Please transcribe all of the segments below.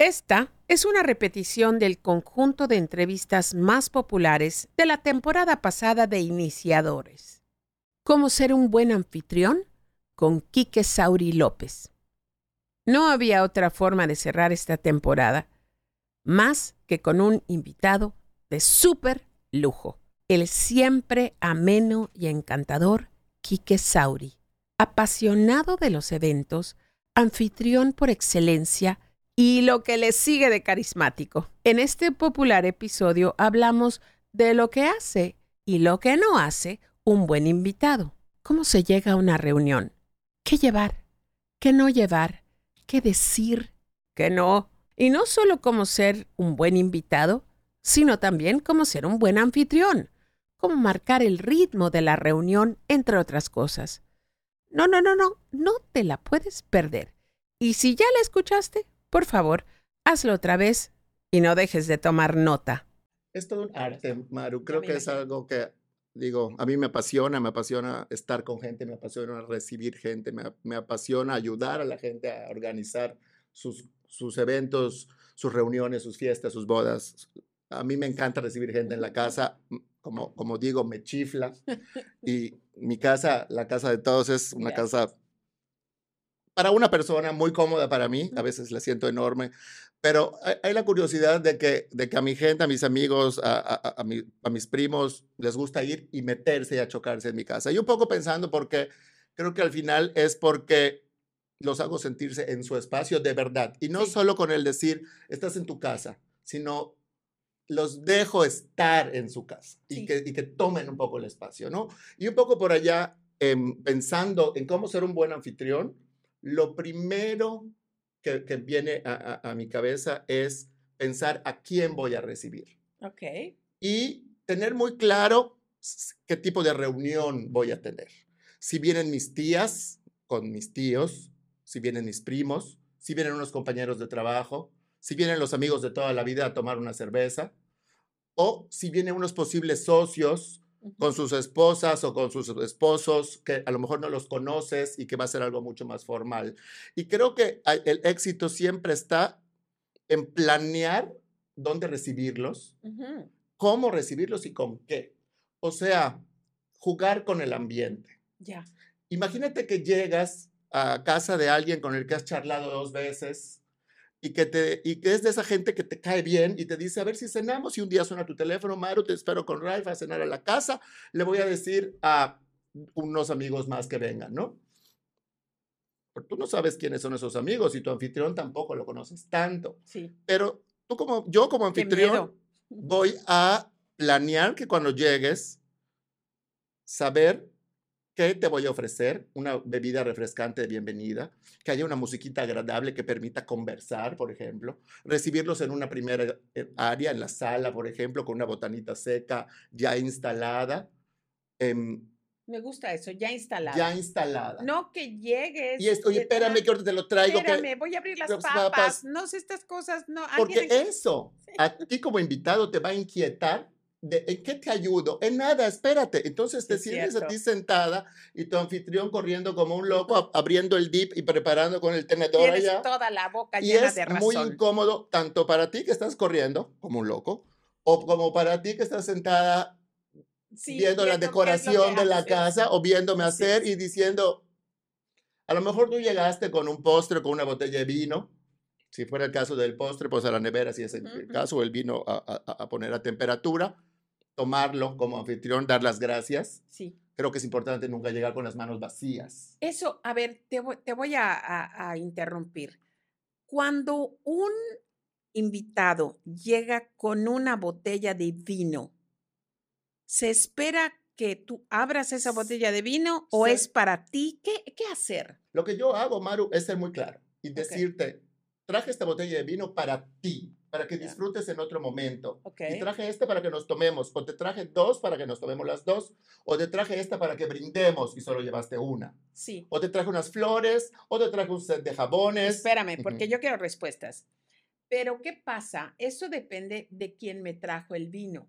Esta es una repetición del conjunto de entrevistas más populares de la temporada pasada de Iniciadores. ¿Cómo ser un buen anfitrión? con Quique Sauri López. No había otra forma de cerrar esta temporada más que con un invitado de súper lujo, el siempre ameno y encantador Quique Sauri, apasionado de los eventos, anfitrión por excelencia y lo que le sigue de carismático. En este popular episodio hablamos de lo que hace y lo que no hace un buen invitado. ¿Cómo se llega a una reunión? ¿Qué llevar? ¿Qué no llevar? ¿Qué decir? ¿Qué no? Y no solo cómo ser un buen invitado, sino también cómo ser un buen anfitrión, cómo marcar el ritmo de la reunión, entre otras cosas. No, no, no, no, no te la puedes perder. Y si ya la escuchaste, por favor, hazlo otra vez y no dejes de tomar nota. Es todo un arte, Maru. Creo que es algo que, digo, a mí me apasiona, me apasiona estar con gente, me apasiona recibir gente, me, me apasiona ayudar a la gente a organizar sus, sus eventos, sus reuniones, sus fiestas, sus bodas. A mí me encanta recibir gente en la casa, como, como digo, me chifla. Y mi casa, la casa de todos, es una casa para una persona muy cómoda para mí, a veces la siento enorme, pero hay, la curiosidad de que, de que a mi gente, a mis amigos, a, a, a, mis primos, les gusta ir y meterse y a chocarse en mi casa. Y un poco pensando porque creo que al final es porque los hago sentirse en su espacio de verdad. Y no solo con el decir, estás en tu casa, sino los dejo estar en su casa y, que, y que tomen un poco el espacio, ¿no? Y un poco por allá, em, pensando en cómo ser un buen anfitrión, lo primero que, viene a, mi cabeza es pensar a quién voy a recibir. Ok. Y tener muy claro qué tipo de reunión voy a tener. Si vienen mis tías con mis tíos, si vienen mis primos, si vienen unos compañeros de trabajo, si vienen los amigos de toda la vida a tomar una cerveza, o si vienen unos posibles socios con sus esposas o con sus esposos que a lo mejor no los conoces y que va a ser algo mucho más formal. Y creo que el éxito siempre está en planear dónde recibirlos, cómo recibirlos y con qué. O sea, jugar con el ambiente. Ya. Imagínate que llegas a casa de alguien con el que has charlado dos veces y que, te, y que es de esa gente que te cae bien y te dice, a ver si cenamos y un día suena tu teléfono, Maru, te espero con Ralph a cenar a la casa, le voy a decir a unos amigos más que vengan, ¿no? Pero tú no sabes quiénes son esos amigos y tu anfitrión tampoco lo conoces tanto. Sí. Pero tú como, yo como anfitrión voy a planear que cuando llegues, saber ¿Qué te voy a ofrecer? Una bebida refrescante de bienvenida, que haya una musiquita agradable que permita conversar, por ejemplo, recibirlos en una primera eh, área, en la sala, por ejemplo, con una botanita seca ya instalada. Em, me gusta eso, ya instalada. Ya instalada. No que llegues. Y esto, oye, espérame que ahorita te lo traigo. Espérame, voy a abrir las papas. No sé estas cosas, no. Porque eso, a ti como invitado te va a inquietar ¿en qué te ayudo? En nada, espérate. Entonces te sientes a ti sentada y tu anfitrión corriendo como un loco, abriendo el dip y preparando con el tenedor Tienes allá. toda la boca y llena es de razón. muy incómodo, tanto para ti que estás corriendo como un loco, o como para ti que estás sentada viendo la decoración de la casa o viéndome hacer y diciendo, a lo mejor tú llegaste con un postre, con una botella de vino, si fuera el caso del postre, pues a la nevera, si es el caso, el vino a, a, poner a temperatura tomarlo como anfitrión, dar las gracias. Sí. Creo que es importante nunca llegar con las manos vacías. Eso, a ver, te voy, a, interrumpir. Cuando un invitado llega con una botella de vino, ¿se espera que tú abras esa botella de vino o es para ti? ¿Qué, ¿Qué, hacer? Lo que yo hago, Maru, es ser muy claro y decirte, traje esta botella de vino para ti para que disfrutes en otro momento. Okay. Y traje este para que nos tomemos, o te traje dos para que nos tomemos las dos, o te traje esta para que brindemos y solo llevaste una. Sí. O te traje unas flores, o te traje un set de jabones. Espérame, porque yo quiero respuestas. Pero ¿qué pasa? Eso depende de quién me trajo el vino.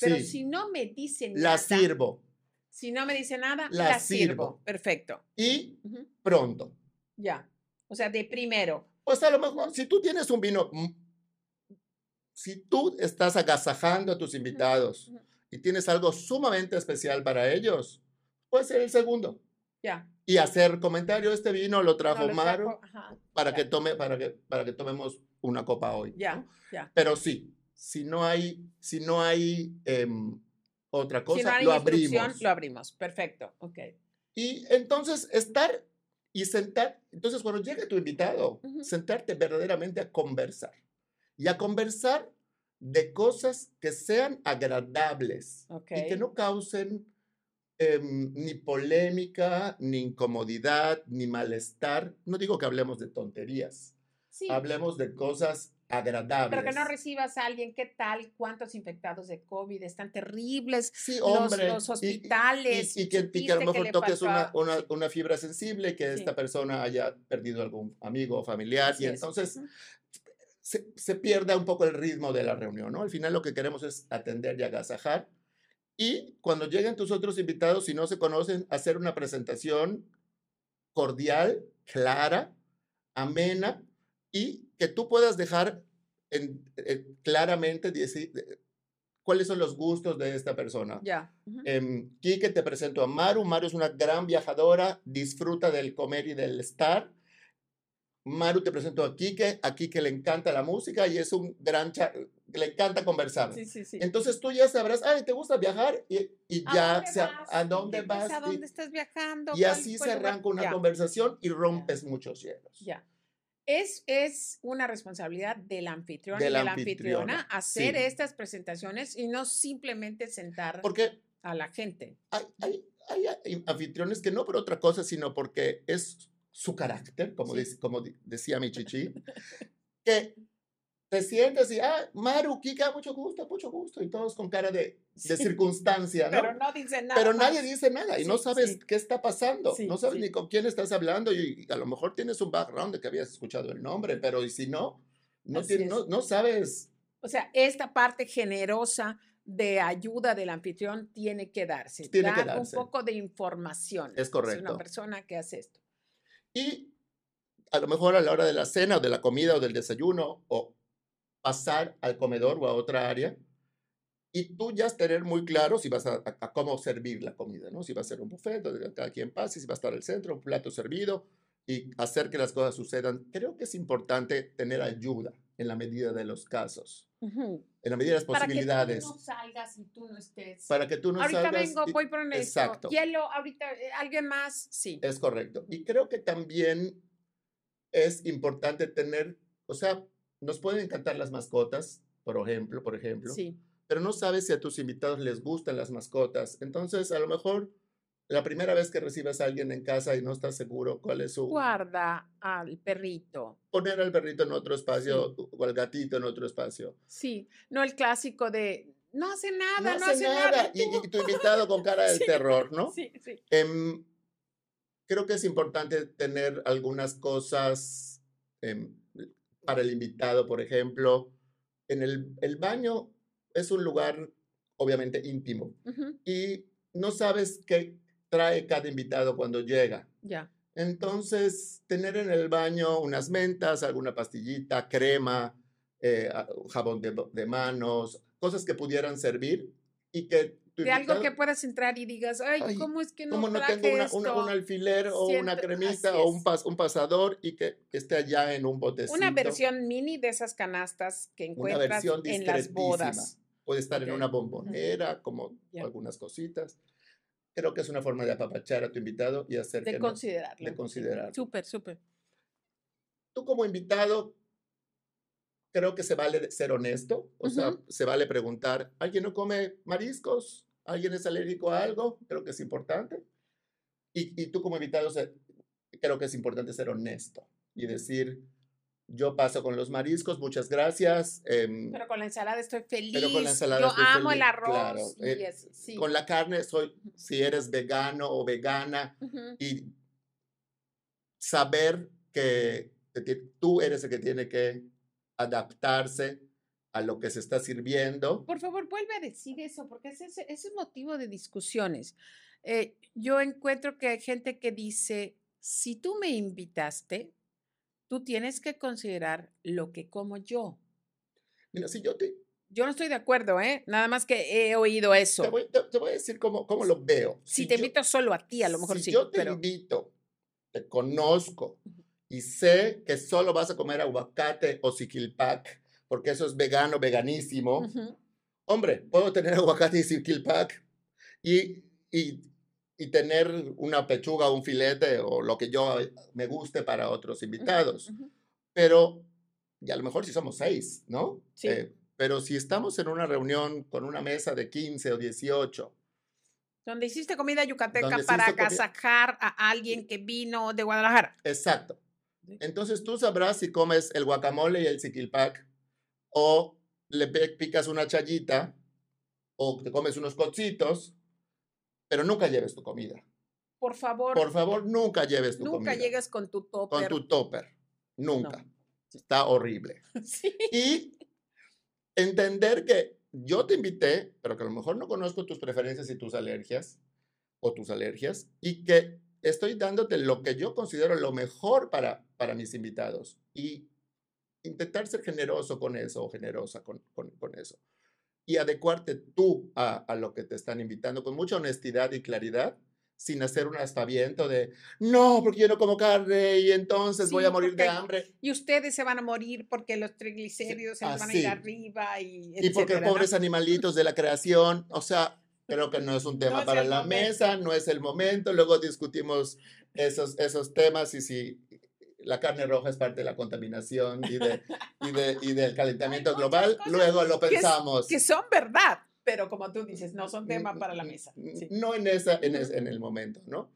Pero si no me dicen la nada. sirvo. Si no me dice nada, la, sirvo. Perfecto. Y pronto. Ya. O sea, de primero Pues a lo mejor, si tú tienes un vino, mm, si tú estás agasajando a tus invitados y tienes algo sumamente especial para ellos, puede ser el segundo. Ya. Y hacer comentario, este vino lo trajo Maru para que tome, para que, para que tomemos una copa hoy. Ya, ya. Pero sí, si no hay, si no hay em, otra cosa, lo abrimos. Lo abrimos, perfecto, ok. Y entonces estar y sentar, entonces cuando llegue tu invitado, sentarte verdaderamente a conversar y a conversar de cosas que sean agradables y que no causen em, ni polémica, ni incomodidad, ni malestar. No digo que hablemos de tonterías, hablemos de cosas agradables. Pero que no recibas a alguien, ¿qué tal? ¿Cuántos infectados de COVID? Están terribles. Sí, hombre. Los, hospitales. Y, que, a lo mejor toques una, una, fibra sensible, que esta persona haya perdido algún amigo o familiar. y entonces se, se, pierda un poco el ritmo de la reunión, ¿no? Al final lo que queremos es atender y agasajar. Y cuando lleguen tus otros invitados, si no se conocen, hacer una presentación cordial, clara, amena, y que tú puedas dejar en, eh, claramente decir, cuáles son los gustos de esta persona. Ya. Em, Quique, te presento a Maru. Maru es una gran viajadora, disfruta del comer y del estar. Maru, te presento a Quique. A Quique le encanta la música y es un gran... le encanta conversar. Sí, sí, sí. Entonces tú ya sabrás, ay, ¿te gusta viajar? Y, y ya, ¿a dónde vas? ¿A dónde estás viajando? Y así se arranca una conversación y rompes muchos hielos. Ya. Es, es una responsabilidad del anfitrión y de la anfitriona, hacer estas presentaciones y no simplemente sentar a la gente. Hay, anfitriones que no por otra cosa, sino porque es su carácter, como, como decía mi chichi, que te sientes y, ah, Maru, Kika, mucho gusto, mucho gusto, y todos con cara de, de circunstancia, ¿no? Pero no dicen nada. Pero nadie dice nada y no sabes qué está pasando, no sabes ni con quién estás hablando y a lo mejor tienes un background de que habías escuchado el nombre, pero y si no, no, no, no sabes. O sea, esta parte generosa de ayuda del anfitrión tiene que darse. Tiene dar que darse. un poco de información. Es correcto. Es una persona que hace esto. Y a lo mejor a la hora de la cena o de la comida o del desayuno o pasar al comedor o a otra área y tú ya tener muy claro si vas a, cómo servir la comida, ¿no? Si va a ser un buffet donde cada quien pase, si va a estar al centro, un plato servido y hacer que las cosas sucedan. Creo que es importante tener ayuda en la medida de los casos, en la medida de las posibilidades. Para que tú no salgas y tú no estés. Para que tú no ahorita salgas. Ahorita vengo, voy por esto. Exacto. Hielo, ahorita, eh, ¿alguien más? Sí. Es correcto. Y creo que también es importante tener, o sea, nos pueden encantar las mascotas, por ejemplo, por ejemplo. Sí. Pero no sabes si a tus invitados les gustan las mascotas. Entonces, a lo mejor la primera vez que recibes a alguien en casa y no estás seguro cuál es su... Guarda al perrito. Poner al perrito en otro espacio o al gatito en otro espacio. Sí, no el clásico de no hace nada, no, hace, nada. Y, tu invitado con cara de terror, ¿no? Sí, sí. Em, creo que es importante tener algunas cosas em, para el invitado, por ejemplo. En el, el baño es un lugar obviamente íntimo y no sabes qué trae cada invitado cuando llega. Ya. Entonces, tener en el baño unas mentas, alguna pastillita, crema, eh, jabón de, de, manos, cosas que pudieran servir y que de algo que puedas entrar y digas, ay, ¿cómo es que no ¿cómo no tengo un alfiler o una cremita o un, pas, un pasador y que, esté allá en un botecito? Una versión mini de esas canastas que encuentras en las bodas. Puede estar en una bombonera, como algunas cositas. Creo que es una forma de apapachar a tu invitado y hacer de considerarlo. de considerarlo. Súper, súper. Tú como invitado, creo que se vale ser honesto, o sea, se vale preguntar, ¿alguien no come mariscos? alguien es alérgico a algo, creo que es importante. Y, y tú como invitado, creo que es importante ser honesto y decir, yo paso con los mariscos, muchas gracias. Em, pero con la ensalada estoy feliz. Pero con la ensalada yo estoy amo el arroz. Eh, con la carne soy, si eres vegano o vegana, y saber que, que, tú eres el que tiene que adaptarse a lo que se está sirviendo. Por favor, vuelve a decir eso, porque ese, es motivo de discusiones. Eh, yo encuentro que hay gente que dice, si tú me invitaste, tú tienes que considerar lo que como yo. Mira, si yo te... Yo no estoy de acuerdo, ¿eh? Nada más que he oído eso. Te voy, te, voy a decir cómo, cómo, lo veo. Si, te invito solo a ti, a lo mejor si sí. yo te invito, te conozco y sé que solo vas a comer aguacate o siquilpac, porque eso es vegano, veganísimo. Hombre, puedo tener aguacate y siquilpac y, y, y tener una pechuga, un filete o lo que yo me guste para otros invitados. Pero, y a lo mejor si somos seis, ¿no? Sí. Eh, pero si estamos en una reunión con una mesa de 15 o 18. Donde hiciste comida yucateca para agasajar a alguien que vino de Guadalajara. Exacto. Entonces tú sabrás si comes el guacamole y el siquilpac o le picas una chayita o te comes unos cocitos, pero nunca lleves tu comida. Por favor. Por favor, nunca lleves tu comida. Nunca llegues con tu topper. Con tu topper. Nunca. Está horrible. Sí. Y entender que yo te invité, pero que a lo mejor no conozco tus preferencias y tus alergias o tus alergias y que estoy dándote lo que yo considero lo mejor para, para mis invitados y intentar ser generoso con eso o generosa con, con, con eso y adecuarte tú a, a, lo que te están invitando con mucha honestidad y claridad sin hacer un aspaviento de, no, porque yo no como carne y entonces sí, voy a morir de hambre. Y ustedes se van a morir porque los triglicéridos se van a ir arriba y... Y porque pobres animalitos de la creación, o sea, creo que no es un tema no para la momento. mesa, no es el momento, luego discutimos esos, esos temas y si la carne roja es parte de la contaminación y, de, y, de, y del calentamiento global, luego lo pensamos. Que, son verdad, pero como tú dices, no son tema para la mesa. Sí. No en, esa, en, es, en, el momento, ¿no?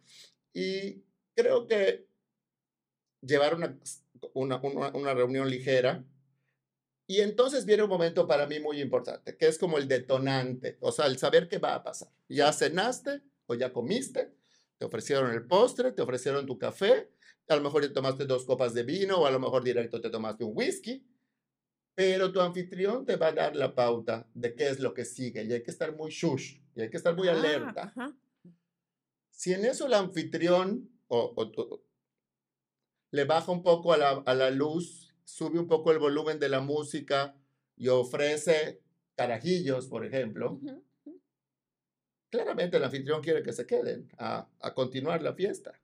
Y creo que llevar una, una, una, una, reunión ligera. Y entonces viene un momento para mí muy importante, que es como el detonante, o sea, el saber qué va a pasar. Ya cenaste o ya comiste, te ofrecieron el postre, te ofrecieron tu café, a lo mejor te tomaste dos copas de vino o a lo mejor directo te tomaste un whisky, pero tu anfitrión te va a dar la pauta de qué es lo que sigue y hay que estar muy shush y hay que estar muy ah, alerta. Ajá. Si en eso el anfitrión o, o, o, le baja un poco a la, a la luz, sube un poco el volumen de la música y ofrece carajillos, por ejemplo, Uh -huh. claramente el anfitrión quiere que se queden a, a continuar la fiesta.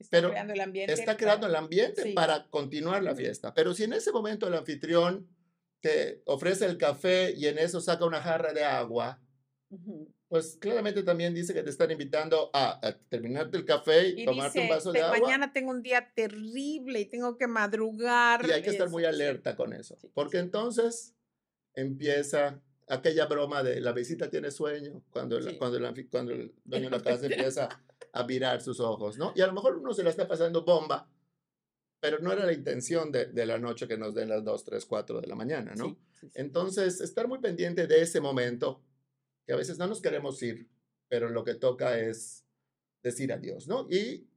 Está Pero creando el ambiente. Está creando el ambiente Sí. para continuar la fiesta. Pero si en ese momento el anfitrión te ofrece el café y en eso saca una jarra de agua, pues claramente también dice que te están invitando a, a terminarte el café y, Y tomarte dice, un vaso "Te- de agua. mañana tengo un día terrible y tengo que madrugar. Y hay que estar es- muy alerta con eso. Sí, Porque sí. entonces empieza aquella broma de la visita tiene sueño, cuando, el- Sí. cuando, el, cuando el dueño de la casa empieza a virar sus ojos, ¿no? Y a lo mejor uno se la está pasando bomba, pero no era la intención de, de la noche que nos den las 2, 3, 4 de la mañana, ¿no? Sí, sí, sí. Entonces, estar muy pendiente de ese momento, que a veces no nos queremos ir, pero lo que toca es decir adiós, ¿no? Y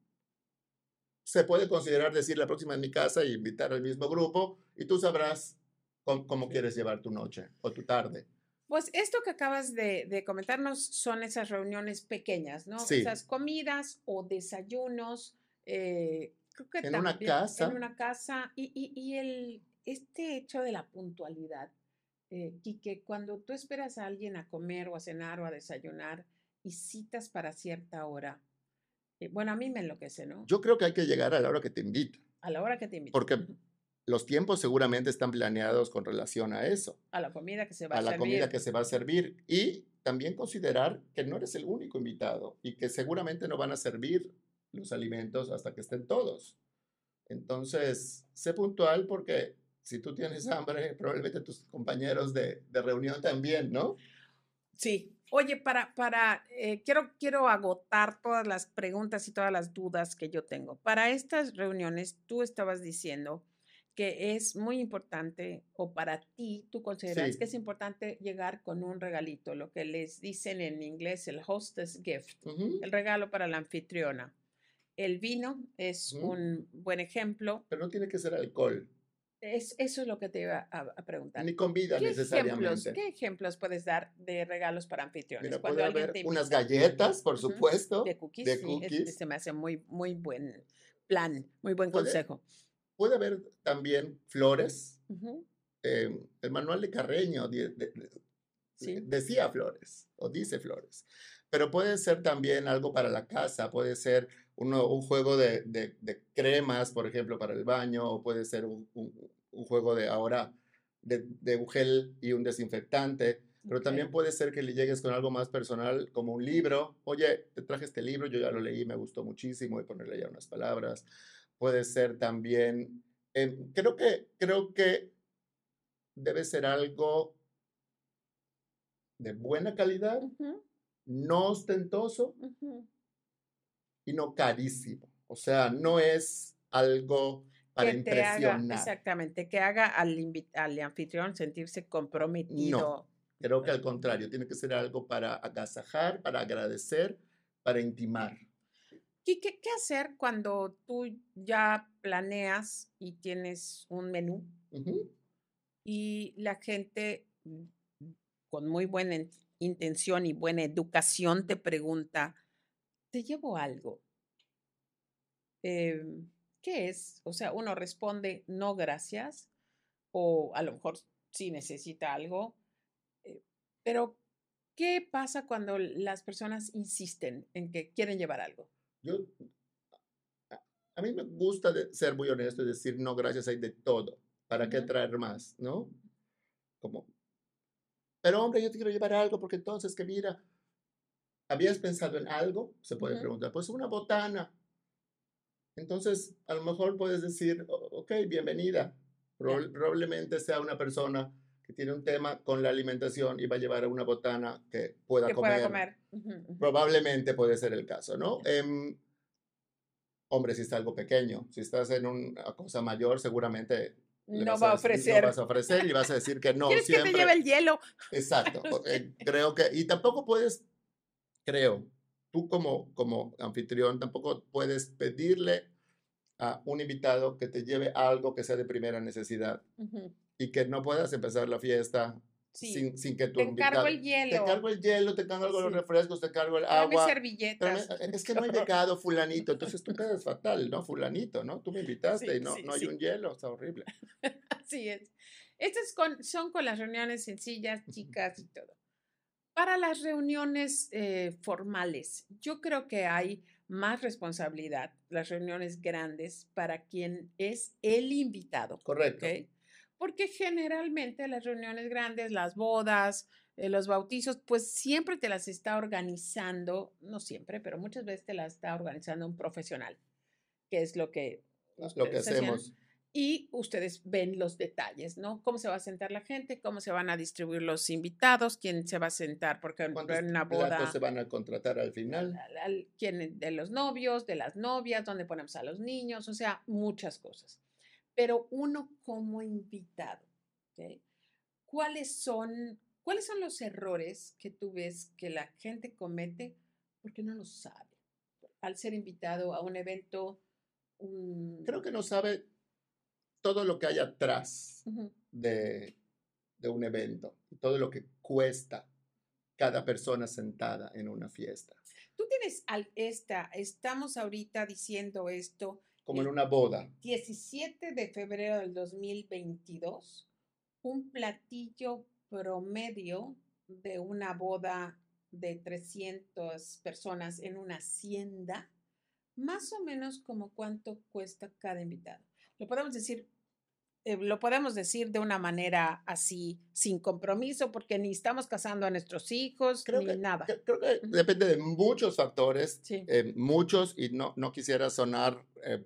se puede considerar decir la próxima en mi casa y invitar al mismo grupo y tú sabrás cómo, cómo quieres llevar tu noche o tu tarde. Pues esto que acabas de, de comentarnos son esas reuniones pequeñas, ¿no? Sí. Esas comidas o desayunos. eh, creo que En una casa. En una casa. Y, y, y el, este hecho de la puntualidad, eh, Quique, cuando tú esperas a alguien a comer o a cenar o a desayunar y citas para cierta hora, eh, bueno, a mí me enloquece, ¿no? Yo creo que hay que llegar a la hora que te invita. a la hora que te invitan. Porque. Los tiempos seguramente están planeados con relación a eso, A la comida que se va a, a la servir. comida que se va a servir y también considerar que no eres el único invitado y que seguramente no van a servir los alimentos hasta que estén todos. Entonces, sé puntual porque si tú tienes hambre, probablemente tus compañeros de, de reunión también, ¿no? Sí. Oye, para, para, eh, quiero, quiero agotar todas las preguntas y todas las dudas que yo tengo. Para estas reuniones, tú estabas diciendo que es muy importante, o para ti, tú consideras Sí. que es importante llegar con un regalito, lo que les dicen en inglés el hostess gift, el regalo para la anfitriona. El vino es un buen ejemplo. Pero no tiene que ser alcohol, Es, eso es lo que te iba a, a preguntar. ni comida ¿Qué ejemplos, necesariamente. ¿Qué ejemplos puedes dar de regalos para anfitriones? Mira, Cuando puede alguien haber te unas galletas, por supuesto. De cookies, de sí, es- cookies. se me hace muy, muy buen plan, muy buen Puede- consejo. Puede haber también flores. Eh, el manual de Carreño decía flores o dice flores, pero puede ser también algo para la casa, puede ser uno, un juego de, cremas, por ejemplo, para el baño, o puede ser un, un, juego de ahora de, de, un gel y un desinfectante. Pero también puede ser que le llegues con algo más personal, como un libro. Oye, te traje este libro, yo ya lo leí, me gustó muchísimo, y ponerle ya unas palabras. Puede ser también, em, creo, que, creo que debe ser algo de buena calidad, no ostentoso y no carísimo. O sea, no es algo para impresionar. exactamente, que haga al, al anfitrión sentirse comprometido. Creo que al contrario, tiene que ser algo para agasajar, para agradecer, para intimar. ¿Y qué, qué hacer cuando tú ya planeas y tienes un menú y la gente mm, con muy buena intención y buena educación te pregunta, ¿te llevo algo? Em, ¿Qué es? O sea, uno responde, no, gracias, o a lo mejor sí necesita algo, pero, ¿qué pasa cuando las personas insisten en que quieren llevar algo? Yo, a mí me gusta ser muy honesto y decir, no, gracias, hay de todo. ¿Para qué traer más? ¿No? Como, pero hombre, yo te quiero llevar algo porque entonces, que mira, ¿habías pensado en algo? Se puede preguntar, pues una botana. Entonces, a lo mejor puedes decir, ok, bienvenida. Probablemente sea una persona que tiene un tema con la alimentación y va a llevar a una botana que pueda que comer. Pueda comer. Probablemente puede ser el caso, ¿no? Em, hombre, si está algo pequeño, si estás en una cosa mayor, seguramente no va a ofrecer. No vas a ofrecer y vas a decir que no. ¿Quieres siempre. que te lleve el hielo? Exacto. Eh, creo que, y tampoco puedes, creo, tú como, como anfitrión, tampoco puedes pedirle a un invitado que te lleve algo que sea de primera necesidad y que no puedas empezar la fiesta sin, sin, que tú... Te encargo el hielo. Te encargo el hielo, te encargo los refrescos, te encargo el agua. servilletas. es que no hay becado fulanito, entonces tú quedas fatal, ¿no? Fulanito, ¿no? Tú me invitaste y no, no hay un hielo, está horrible. Así es. Estas son con las reuniones sencillas, chicas y todo. Para las reuniones eh, formales, yo creo que hay más responsabilidad, las reuniones grandes, para quien es el invitado. Correcto. Porque generalmente las reuniones grandes, las bodas, eh, los bautizos, pues siempre te las está organizando, no siempre, pero muchas veces te las está organizando un profesional, que es lo que, lo que hacemos y ustedes ven los detalles, ¿no? Cómo se va a sentar la gente, cómo se van a distribuir los invitados, quién se va a sentar, porque en una boda... se van a contratar al final? quién de los novios, de las novias, dónde ponemos a los niños, o sea, muchas cosas. Pero uno como invitado, ¿cuáles son, ¿cuáles son los errores que tú ves que la gente comete porque no lo sabe? Al ser invitado a un evento... Creo que no sabe todo lo que hay atrás de, un evento, todo lo que cuesta cada persona sentada en una fiesta. Tú tienes al, esta, estamos ahorita diciendo esto. Como en una boda. 17 de febrero del 2022, un platillo promedio de una boda de 300 personas en una hacienda, más o menos como cuánto cuesta cada invitado. Lo podemos decir eh, lo podemos decir de una manera así, sin compromiso, porque ni estamos casando a nuestros hijos, ni nada. Creo que depende de muchos factores, eh, muchos, y no, no quisiera sonar... Eh,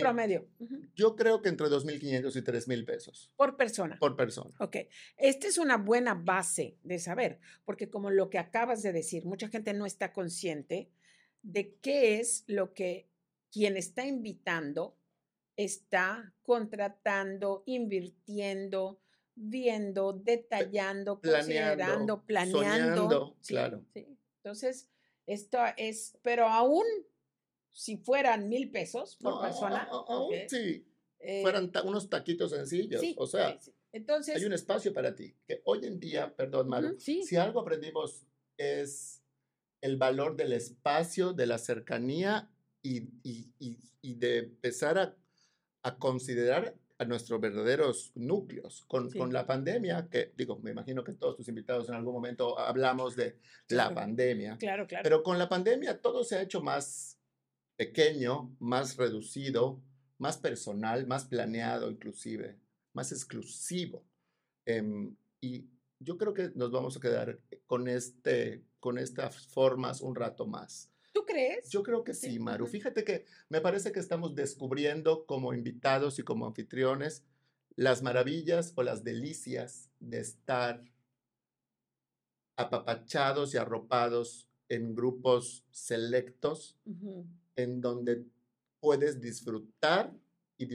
Promedio. Yo creo que entre 2.500 y 3.000 pesos. Por persona. Por persona. Ok. Esta es una buena base de saber, porque como lo que acabas de decir, mucha gente no está consciente de qué es lo que quien está invitando está contratando, invirtiendo, viendo, detallando, considerando, planeando. claro. Entonces, esto es, pero aún si fueran mil pesos por persona. aún sí. Eh, fueran unos taquitos sencillos. o sea, Entonces, hay un espacio para ti. Que hoy en día, perdón, Maru, si algo aprendimos es el valor del espacio, de la cercanía y, y de empezar a a considerar a nuestros verdaderos núcleos. Con, con, la pandemia, que digo, me imagino que todos tus invitados en algún momento hablamos de la pandemia. Claro, claro. Pero con la pandemia todo se ha hecho más pequeño, más reducido, más personal, más planeado inclusive, más exclusivo. Em, y yo creo que nos vamos a quedar con, este, con estas formas un rato más. ¿Tú crees? Yo creo que sí, Maru. Fíjate que me parece que estamos descubriendo como invitados y como anfitriones las maravillas o las delicias de estar apapachados y arropados en grupos selectos en donde puedes disfrutar y,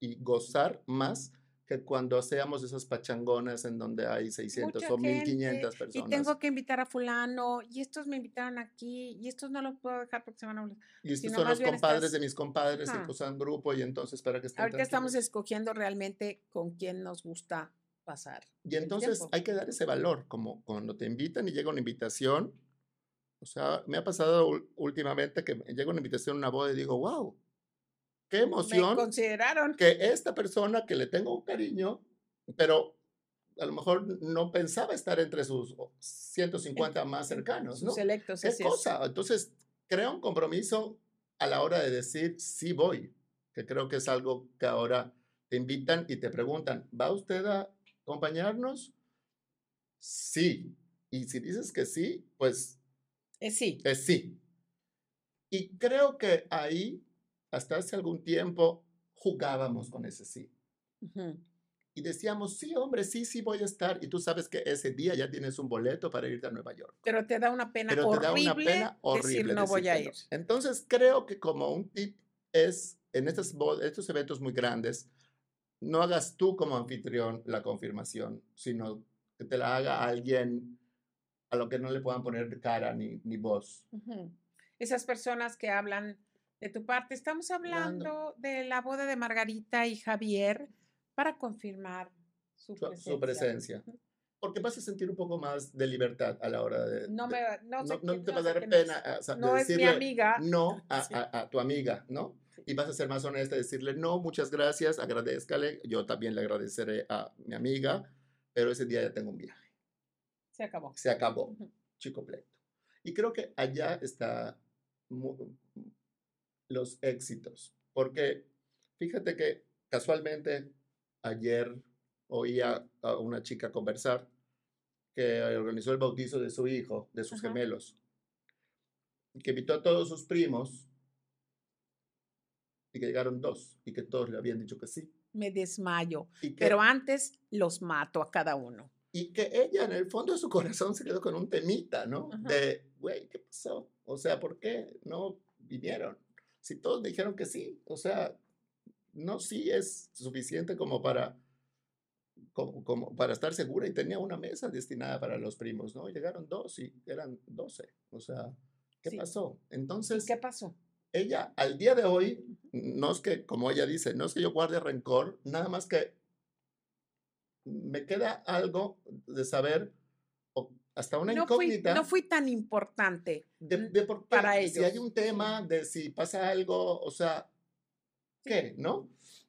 y gozar más que cuando hacíamos esas pachangonas en donde hay 600 o 1500 personas. Y tengo que invitar a fulano, y estos me invitaron aquí, y estos no los puedo dejar porque se van a hablar. Y estos son los compadres de mis compadres que posan grupo, y entonces para que estén Ahorita estamos escogiendo realmente con quién nos gusta pasar. Y entonces hay que dar ese valor, como cuando te invitan y llega una invitación. O sea, me ha pasado últimamente que llega una invitación a una boda y digo, wow, qué emoción. consideraron. Que esta persona que le tengo un cariño, pero a lo mejor no pensaba estar entre sus 150 más cercanos, ¿no? Selectos, ¿Qué cosa? Entonces, crea un compromiso a la hora de decir sí voy, que creo que es algo que ahora te invitan y te preguntan, ¿va usted a acompañarnos? Sí. Y si dices que sí, pues... Es sí. Es sí. Y creo que ahí hasta hace algún tiempo jugábamos con ese sí. Y decíamos, sí, hombre, sí, sí voy a estar. Y tú sabes que ese día ya tienes un boleto para irte a Nueva York. Pero te da una pena horrible, te da una pena horrible decir no voy a ir. Entonces creo que como un tip es, en estos, estos eventos muy grandes, no hagas tú como anfitrión la confirmación, sino que te la haga alguien a lo que no le puedan poner cara ni, ni voz. Esas personas que hablan de tu parte. Estamos hablando de la boda de Margarita y Javier para confirmar su, presencia. Porque vas a sentir un poco más de libertad a la hora de... No, me, no, te va a dar pena no es mi amiga. no a, tu amiga, ¿no? Y vas a ser más honesta y decirle, no, muchas gracias, agradezcale. Yo también le agradeceré a mi amiga, pero ese día ya tengo un viaje. Se acabó. Se acabó. Chico pleito. Y creo que allá está los éxitos. Porque fíjate que casualmente ayer oía a una chica conversar que organizó el bautizo de su hijo, de sus gemelos, y que invitó a todos sus primos y que llegaron dos y que todos le habían dicho que sí. Me desmayo, pero antes los mato a cada uno. Y que ella en el fondo de su corazón se quedó con un temita, ¿no? De, güey, ¿qué pasó? O sea, ¿por qué no vinieron? Si todos dijeron que sí, o sea, no sí es suficiente como para, como, para estar segura y tenía una mesa destinada para los primos, ¿no? Llegaron dos y eran doce, o sea, ¿qué pasó? Entonces... ¿Qué pasó? Ella, al día de hoy, no es que, como ella dice, no es que yo guarde rencor, nada más que me queda algo de saber hasta una incógnita. no fui tan importante de, por para ellos. Si hay un tema de si pasa algo, o sea, ¿qué? ¿No?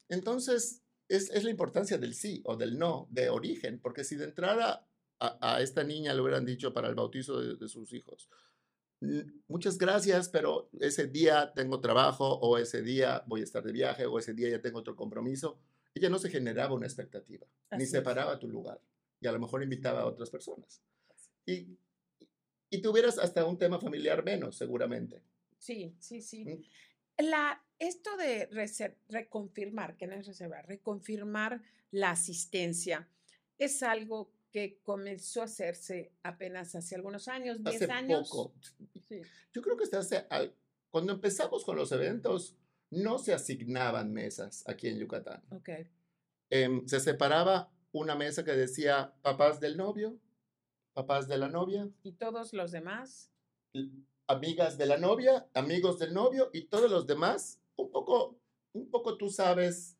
Entonces, es, es, la importancia del sí o del no, de origen, porque si de entrada a, a esta niña le hubieran dicho para el bautizo de, sus hijos, muchas gracias, pero ese día tengo trabajo o ese día voy a estar de viaje o ese día ya tengo otro compromiso, ella no se generaba una expectativa, ni separaba tu lugar y a lo mejor invitaba a otras personas. Y, y tuvieras hasta un tema familiar menos, seguramente. Sí, sí, sí. Mm. La, esto de reconfirmar, que no es reservar, reconfirmar la asistencia, es algo que comenzó a hacerse apenas hace algunos años, 10 años. Poco. Sí. Yo creo que hasta hace, cuando empezamos con los eventos, no se asignaban mesas aquí en Yucatán. Okay. Em, se separaba una mesa que decía papás del novio, papás de la novia. ¿Y todos los demás? Amigas de la novia, amigos del novio y todos los demás. Un poco, un poco tú sabes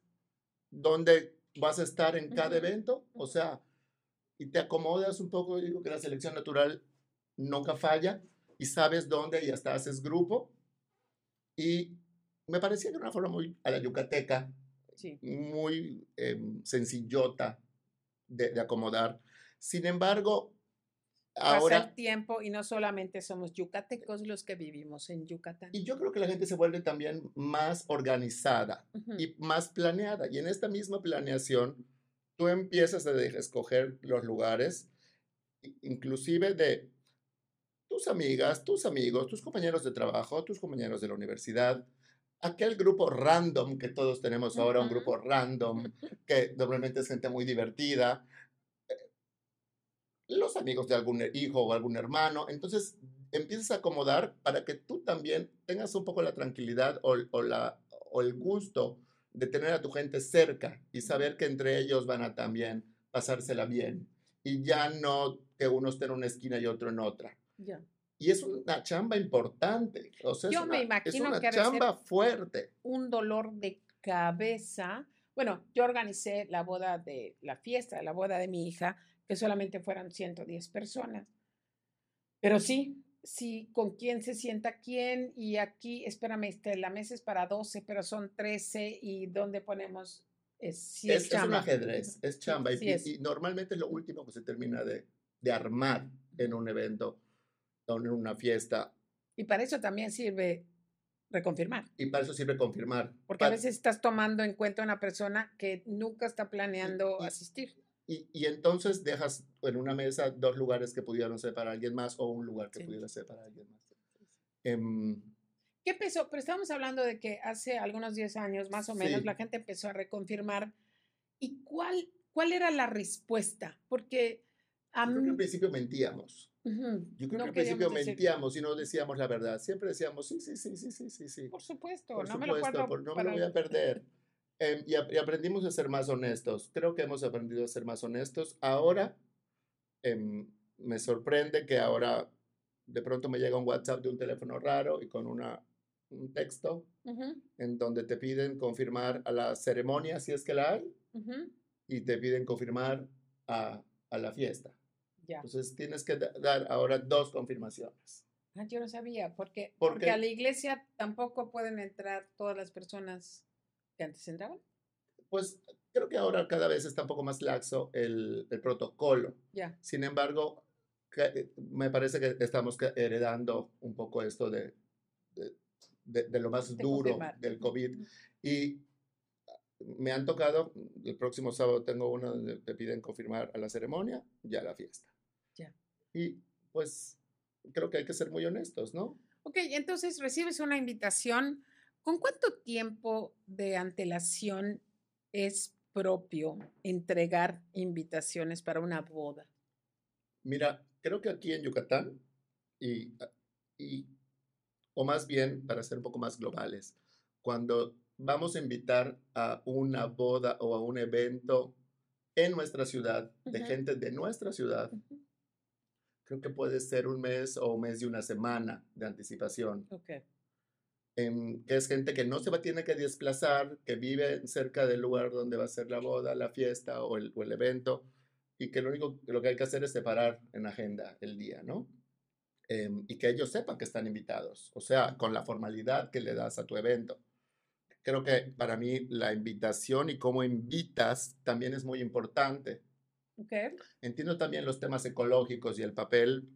dónde vas a estar en cada evento, o sea, y te acomodas un poco, digo que la selección natural nunca falla y sabes dónde y hasta haces grupo. Y me parecía que era una forma muy a la yucateca muy em, sencillota de, acomodar. Sin embargo, ahora... Pasa el tiempo y no solamente somos yucatecos los que vivimos en Yucatán. Y yo creo que la gente se vuelve también más organizada y más planeada. Y en esta misma planeación, tú empiezas a escoger los lugares, inclusive de tus amigas, tus amigos, tus compañeros de trabajo, tus compañeros de la universidad, aquel grupo random que todos tenemos ahora, un grupo random, que normalmente es gente muy divertida, eh, los amigos de algún hijo o algún hermano, entonces empiezas a acomodar para que tú también tengas un poco la tranquilidad o, la, o el gusto de tener a tu gente cerca y saber que entre ellos van a también pasársela bien y ya no que uno esté en una esquina y otro en otra. Y es una chamba importante. O sea, yo me imagino es una chamba fuerte. Un dolor de cabeza. Bueno, yo organicé la boda de la fiesta, la boda de mi hija, que solamente fueron 110 personas. Pero sí, sí, con quién se sienta quién. Y aquí, espérame, este, la mesa es para 12, pero son 13. ¿Y dónde ponemos? Es, es, un ajedrez, es chamba. y, normalmente es lo último que se termina de, de armar en un evento o en una fiesta. Y para eso también sirve reconfirmar. Y para eso sirve confirmar. Porque a veces estás tomando en cuenta a una persona que nunca está planeando asistir. Y, y, entonces dejas en una mesa dos lugares que pudieran ser para alguien más o un lugar que pudiera ser para alguien más. Em, ¿Qué empezó? Pero estábamos hablando de que hace algunos 10 años, más o menos, la gente empezó a reconfirmar. ¿Y cuál, cuál era la respuesta? Porque a Yo creo que al principio mentíamos. Yo creo que al principio mentíamos y no decíamos la verdad. Siempre decíamos, sí, sí, sí, sí, sí, sí. Por supuesto, no me lo por, No me lo voy a perder. Em, y, aprendimos a ser más honestos. Creo que hemos aprendido a ser más honestos. Ahora em, me sorprende que ahora de pronto me llega un WhatsApp de un teléfono raro y con una, un texto en donde te piden confirmar a la ceremonia, si es que la hay, y te piden confirmar a, a la fiesta. Entonces tienes que dar ahora dos confirmaciones. Ah, yo no sabía, porque, porque a la iglesia tampoco pueden entrar todas las personas que antes entraban. Pues creo que ahora cada vez está un poco más laxo el, el protocolo. Ya. Sin embargo, me parece que estamos heredando un poco esto de, de, de, lo más duro del COVID. Y me han tocado, el próximo sábado tengo uno donde te piden confirmar a la ceremonia y a la fiesta. Y pues creo que hay que ser muy honestos, ¿no? Ok, entonces recibes una invitación. ¿Con cuánto tiempo de antelación es propio entregar invitaciones para una boda? Mira, creo que aquí en Yucatán, y, y, o más bien, para ser un poco más globales, cuando vamos a invitar a una boda o a un evento en nuestra ciudad, de gente de nuestra ciudad, creo que puede ser un mes o un mes y una semana de anticipación. Okay. Em, que es gente que no se va a tener que desplazar, que vive cerca del lugar donde va a ser la boda, la fiesta o el, o el evento, y que lo único lo que hay que hacer es separar en agenda el día, ¿no? Em, y que ellos sepan que están invitados, o sea, con la formalidad que le das a tu evento. Creo que para mí la invitación y cómo invitas también es muy importante Entiendo también los temas ecológicos y el papel,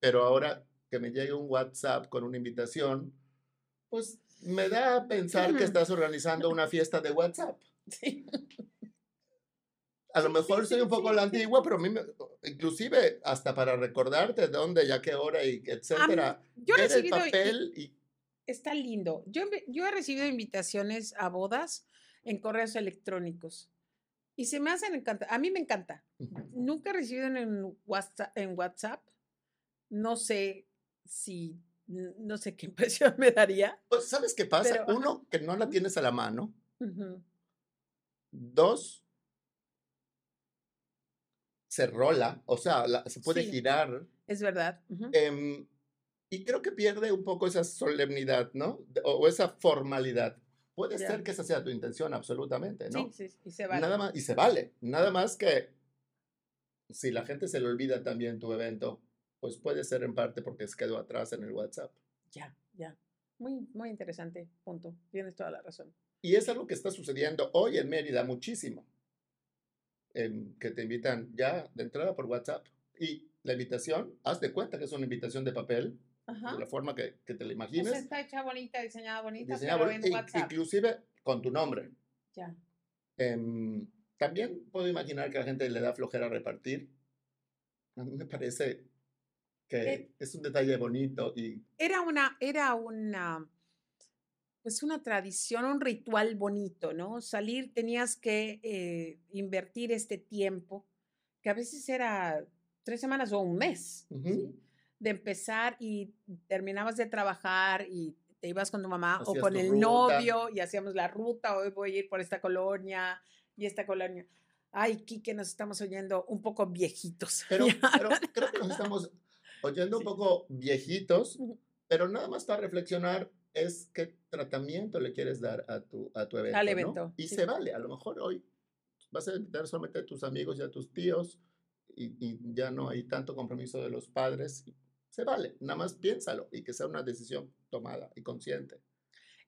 pero ahora que me llegue un WhatsApp con una invitación, pues me da a pensar que estás organizando una fiesta de WhatsApp. Sí. A lo mejor soy un poco la antigua, pero a mí, me, inclusive hasta para recordarte dónde, ya qué hora y etcétera. yo he recibido, el papel y, Está lindo. Yo, yo he recibido invitaciones a bodas en correos electrónicos. Y se me hacen encantar. A mí me encanta. Nunca he recibido en WhatsApp, en WhatsApp. No sé si, no sé qué impresión me daría. Pues, ¿Sabes qué pasa? Uno, que no la tienes a la mano. Dos, se rola, o sea, se puede girar. Es verdad. Em, y creo que pierde un poco esa solemnidad, ¿no? o esa formalidad. Puede ser que esa sea tu intención, absolutamente, ¿no? Sí, sí, y se vale. Nada más, y se vale. Nada más que si la gente se le olvida también tu evento, pues puede ser en parte porque se quedó atrás en el WhatsApp. Ya, ya. Muy, muy interesante punto. Tienes toda la razón. Y es algo que está sucediendo hoy en Mérida muchísimo, que te invitan ya de entrada por WhatsApp. Y la invitación, haz de cuenta que es una invitación de papel, de la forma que, que te la imagines. está hecha bonita, diseñada bonita, diseñada pero en WhatsApp. Inclusive con tu nombre. Ya. Em, también puedo imaginar que a la gente le da flojera repartir. A mí me parece que eh es un detalle bonito y... Era una, era una, pues una tradición, un ritual bonito, ¿no? Salir, tenías que eh, invertir este tiempo, que a veces era tres semanas o un mes, de empezar y terminabas de trabajar y te ibas con tu mamá o con el novio y hacíamos la ruta, hoy voy a ir por esta colonia y esta colonia. Ay, Kike, nos estamos oyendo un poco viejitos. Pero, creo que nos estamos oyendo un poco viejitos, pero nada más para reflexionar es qué tratamiento le quieres dar a tu, a tu evento. Al evento. Y se vale, a lo mejor hoy vas a invitar solamente a tus amigos y a tus tíos y, y ya no hay tanto compromiso de los padres se vale, nada más piénsalo y que sea una decisión tomada y consciente.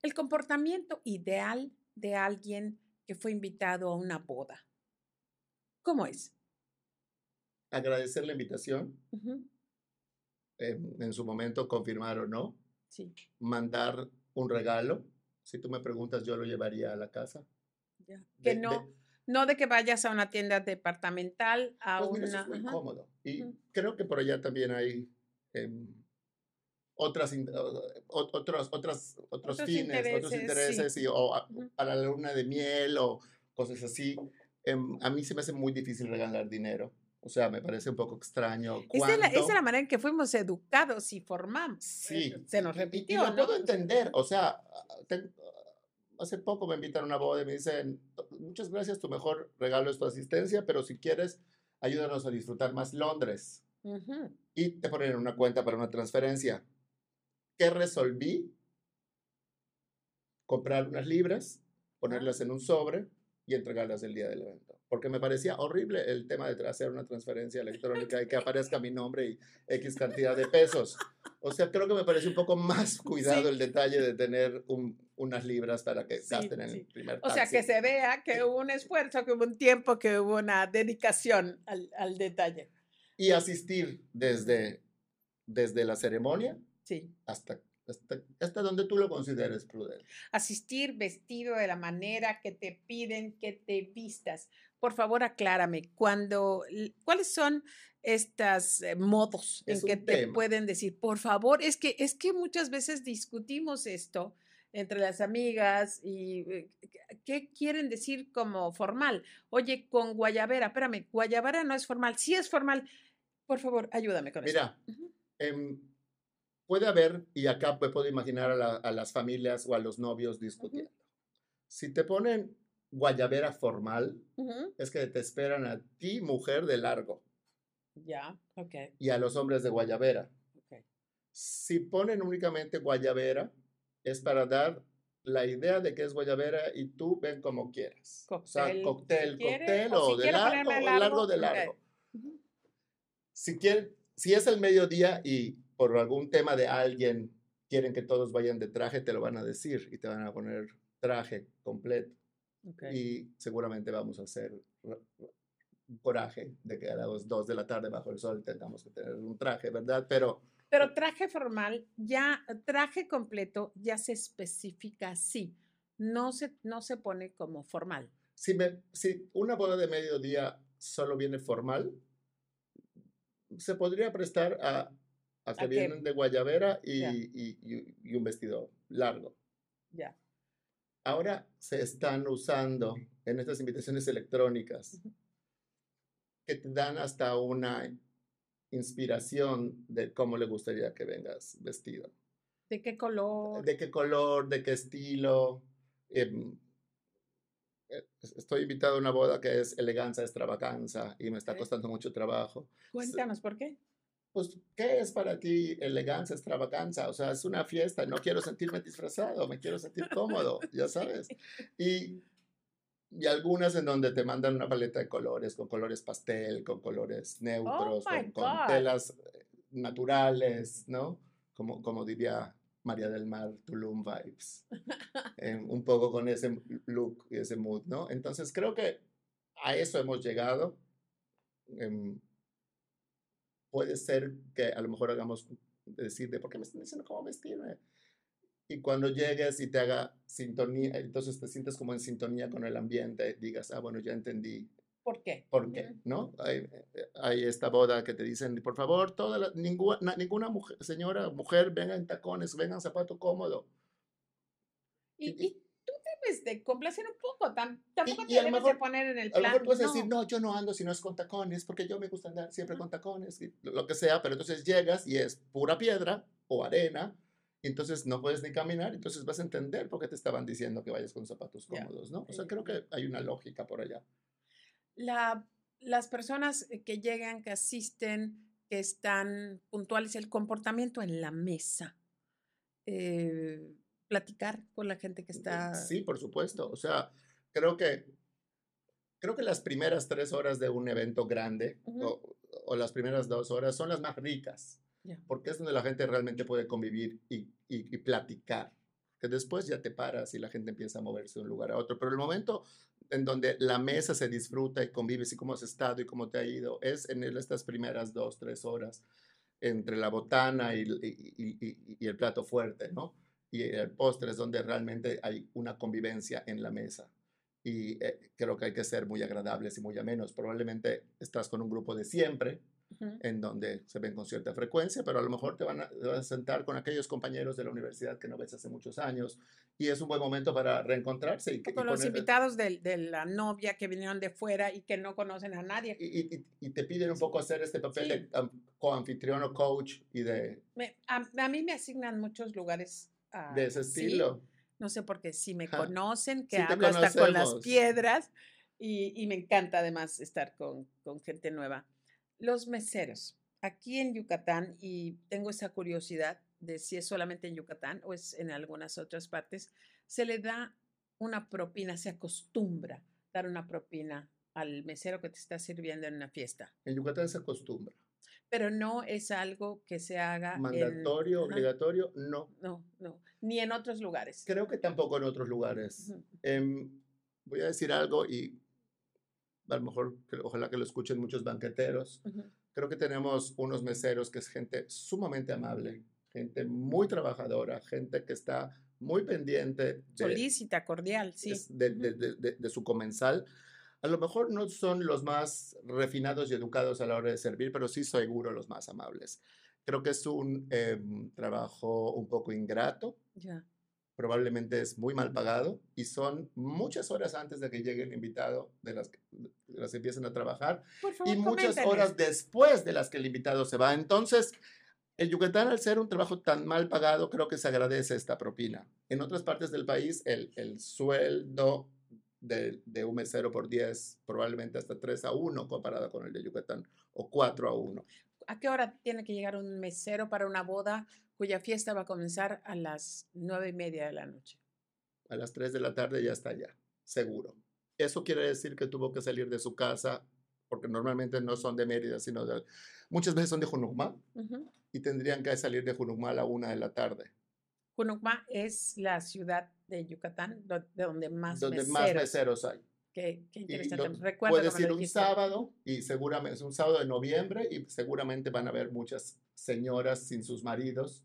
El comportamiento ideal de alguien que fue invitado a una boda. ¿Cómo es? Agradecer la invitación. En, su momento confirmar o no. Sí. Mandar un regalo. Si tú me preguntas, yo lo llevaría a la casa. que no, no de que vayas a una tienda departamental, a pues una. es muy cómodo. Y creo que por allá también hay Em, otras, otros, otras, otros, fines, otros intereses, y, o para la luna de miel o cosas así. Em, a mí se me hace muy difícil regalar dinero. O sea, me parece un poco extraño. Esa es, la, es, la, manera en que fuimos educados y formamos. Sí. Se nos repitió. Y, lo puedo entender. O sea, hace poco me invitan a una boda y me dicen, muchas gracias, tu mejor regalo es tu asistencia, pero si quieres, ayúdanos a disfrutar más Londres y te ponen una cuenta para una transferencia. ¿Qué resolví? Comprar unas libras, ponerlas en un sobre y entregarlas el día del evento. Porque me parecía horrible el tema de hacer una transferencia electrónica y que aparezca mi nombre y X cantidad de pesos. O sea, creo que me parece un poco más cuidado el detalle de tener unas libras para que gasten en el primer taxi. O sea, que se vea que hubo un esfuerzo, que hubo un tiempo, que hubo una dedicación al, al detalle y asistir desde, desde la ceremonia sí. hasta, hasta, donde tú lo consideres prudente. Asistir vestido de la manera que te piden que te vistas. Por favor, aclárame, cuando, ¿cuáles son estos eh, modos en que te pueden decir, por favor, es que, es que muchas veces discutimos esto entre las amigas y eh, qué quieren decir como formal. Oye, con guayabera, espérame, guayabera no es formal, sí es formal, por favor, ayúdame con eso. Mira, em, puede haber, y acá puedo imaginar a, las familias o a los novios discutiendo. Si te ponen guayabera formal, es que te esperan a ti, mujer, de largo. Ya, ok. Y a los hombres de guayabera. Okay. Si ponen únicamente guayabera, es para dar la idea de que es guayabera y tú ven como quieras. o sea, cóctel, cóctel o, de largo, o largo de largo si, quieren, si es el mediodía y por algún tema de alguien quieren que todos vayan de traje, te lo van a decir y te van a poner traje completo. Y seguramente vamos a hacer coraje de que a las dos de la tarde bajo el sol tengamos que tener un traje, ¿verdad? Pero... Pero traje formal, ya, traje completo, ya se especifica así. No se, no se pone como formal. Si, me, si una boda de mediodía solo viene formal, se podría prestar a, a que vienen de guayabera y, y, y, un vestido largo. Ya. Ahora se están usando en estas invitaciones electrónicas que te dan hasta una inspiración de cómo le gustaría que vengas vestido. ¿De qué color? De qué color, de qué estilo. Em, eh, estoy invitado a una boda que es elegancia, extravaganza y me está costando mucho trabajo. Cuéntanos, ¿por qué? Pues, ¿qué es para ti elegancia, extravaganza? O sea, es una fiesta, no quiero sentirme disfrazado, me quiero sentir cómodo, ya sabes. Y, y algunas en donde te mandan una paleta de colores, con colores pastel, con colores neutros, oh con, con, telas eh, naturales, ¿no? Como, como diría María del Mar, Tulum vibes, em, un poco con ese look y ese mood, ¿no? Entonces creo que a eso hemos llegado. Em, puede ser que a lo mejor hagamos decir de por qué me están diciendo cómo vestirme. Y cuando llegues y te haga sintonía, entonces te sientes como en sintonía con el ambiente, digas, ah, bueno, ya entendí. ¿Por qué? ¿Por qué? ¿No? Hay, hay, esta boda que te dicen, por favor, toda ninguna, ninguna mujer, señora, mujer, venga en tacones, venga en zapato cómodo. Y, y, de complacer un poco, tampoco te debes de poner en el plan. A lo mejor puedes decir, no, yo no ando si no es con tacones, porque yo me gusta andar siempre con tacones, lo que sea, pero entonces llegas y es pura piedra o arena, y entonces no puedes ni caminar, entonces vas a entender por qué te estaban diciendo que vayas con zapatos cómodos, ¿no? O sea, creo que hay una lógica por allá. La, las personas que llegan, que asisten, que están puntuales, el comportamiento en la mesa. Eh, platicar con la gente que está. Sí, por supuesto. O sea, creo que creo que las primeras tres horas de un evento grande o, o, las primeras dos horas son las más ricas, porque es donde la gente realmente puede convivir y, y, platicar. Que después ya te paras y la gente empieza a moverse de un lugar a otro. Pero el momento en donde la mesa se disfruta y convives y cómo has estado y cómo te ha ido es en estas primeras dos, tres horas entre la botana y, y, y el plato fuerte, ¿no? Y el postre es donde realmente hay una convivencia en la mesa. Y eh, creo que hay que ser muy agradables y muy amenos. Probablemente estás con un grupo de siempre, en donde se ven con cierta frecuencia, pero a lo mejor te van, a, sentar con aquellos compañeros de la universidad que no ves hace muchos años y es un buen momento para reencontrarse. Y, con los invitados de, de, la novia que vinieron de fuera y que no conocen a nadie. Y, y, y te piden un poco hacer este papel de coanfitrión o coach y de... a, a, mí me asignan muchos lugares de ese estilo. No sé por qué, si me conocen, que hablo hasta con las piedras y, y, me encanta además estar con, con gente nueva. Los meseros, aquí en Yucatán, y tengo esa curiosidad de si es solamente en Yucatán o es en algunas otras partes, se le da una propina, se acostumbra dar una propina al mesero que te está sirviendo en una fiesta. En Yucatán se acostumbra pero no es algo que se haga. Mandatorio, obligatorio, no. No, no. Ni en otros lugares. Creo que tampoco en otros lugares. Em, voy a decir algo y a lo mejor, ojalá que lo escuchen muchos banqueteros. Creo que tenemos unos meseros que es gente sumamente amable, gente muy trabajadora, gente que está muy pendiente. Solícita, cordial, sí. De, de, de su comensal a lo mejor no son los más refinados y educados a la hora de servir, pero sí seguro los más amables. Creo que es un em, trabajo un poco ingrato. Probablemente es muy mal pagado y son muchas horas antes de que llegue el invitado de las que, las empiecen a trabajar y muchas horas después de las que el invitado se va. Entonces, el Yucatán, al ser un trabajo tan mal pagado, creo que se agradece esta propina. En otras partes del país, el, el sueldo de, de, un mesero por 10, probablemente hasta 3 a 1 comparada con el de Yucatán, o 4 a 1. ¿A qué hora tiene que llegar un mesero para una boda cuya fiesta va a comenzar a las 9 y media de la noche? A las 3 de la tarde ya está allá, seguro. Eso quiere decir que tuvo que salir de su casa, porque normalmente no son de Mérida, sino de... Muchas veces son de Junucma, y tendrían que salir de Junucma a la 1 de la tarde. Junucma es la ciudad de Yucatán de donde más donde meseros. más meseros hay. Qué, qué interesante. puedes ir un sábado y seguramente es un sábado de noviembre y seguramente van a haber muchas señoras sin sus maridos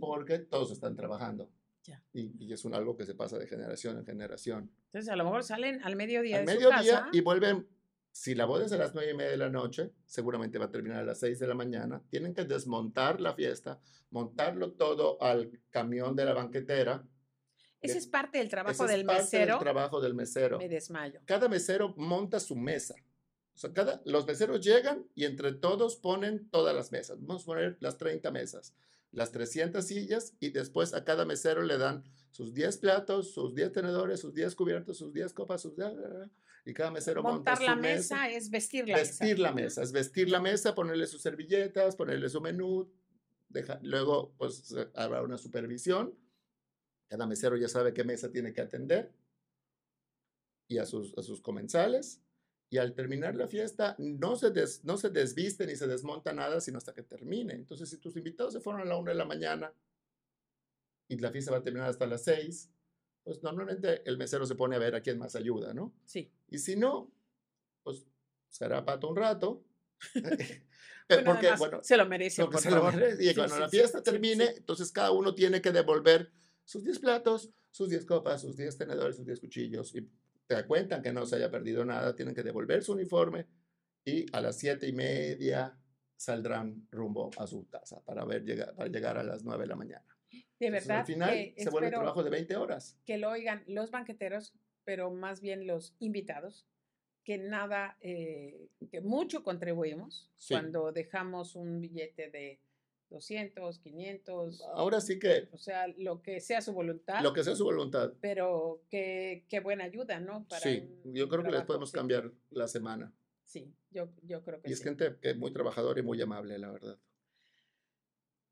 porque todos están trabajando. Ya. Y, es un algo que se pasa de generación en generación. Entonces a lo mejor salen al mediodía al de mediodía su casa. y vuelven si la boda es a las nueve y media de la noche, seguramente va a terminar a las 6 de la mañana. Tienen que desmontar la fiesta, montarlo todo al camión de la banquetera. Ese es parte del trabajo del es parte mesero. Del trabajo del mesero. Me desmayo. Cada mesero monta su mesa. O sea, cada, los meseros llegan y entre todos ponen todas las mesas. Vamos a poner las 30 mesas, las 300 sillas y después a cada mesero le dan sus 10 platos, sus 10 tenedores, sus 10 cubiertos, sus 10 copas, sus 10 y cada mesero Montar monta la mesa, es vestir la mesa. Vestir la mesa, es vestir la mesa, ponerle sus servilletas, ponerle su menú, deja, luego pues habrá una supervisión, cada mesero ya sabe qué mesa tiene que atender y a sus, a sus comensales. Y al terminar la fiesta, no se, no se desviste ni se desmonta nada, sino hasta que termine. Entonces, si tus invitados se fueron a la una de la mañana, y la fiesta va a terminar hasta las 6, pues normalmente el mesero se pone a ver a quién más ayuda, ¿no? Sí. Y si no, pues será pato un rato. porque, bueno, se lo merece. Por se lo merece. Y cuando la fiesta termine, entonces cada uno tiene que devolver sus 10 platos, sus 10 copas, sus 10 tenedores, sus 10 cuchillos. Y te cuentan que no se haya perdido nada, tienen que devolver su uniforme y a las siete y media saldrán rumbo a su casa para, ver llegar, para llegar a las 9 de la mañana. De verdad. al final se vuelve trabajo de 20 horas. Que lo oigan los banqueteros, pero más bien los invitados, que nada, eh, que mucho contribuimos cuando dejamos un billete de 200, 500. Ahora sí que. O sea, lo que sea su voluntad. Lo que sea su voluntad. Pero qué, qué buena ayuda, ¿no? sí, yo creo que les podemos cambiar la semana. Sí, yo, yo creo que sí. Y es gente que es muy trabajadora y muy amable, la verdad.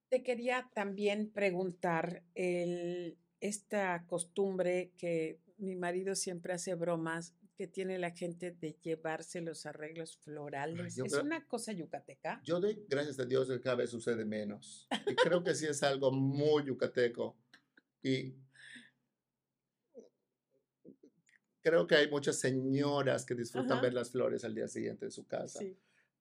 Te quería también preguntar el, esta costumbre que mi marido siempre hace bromas que tiene la gente de llevarse los arreglos florales. ¿Es una cosa yucateca? Yo doy gracias a Dios que cada vez sucede menos. Y creo que sí es algo muy yucateco. Y creo que hay muchas señoras que disfrutan ver las flores al día siguiente en su casa.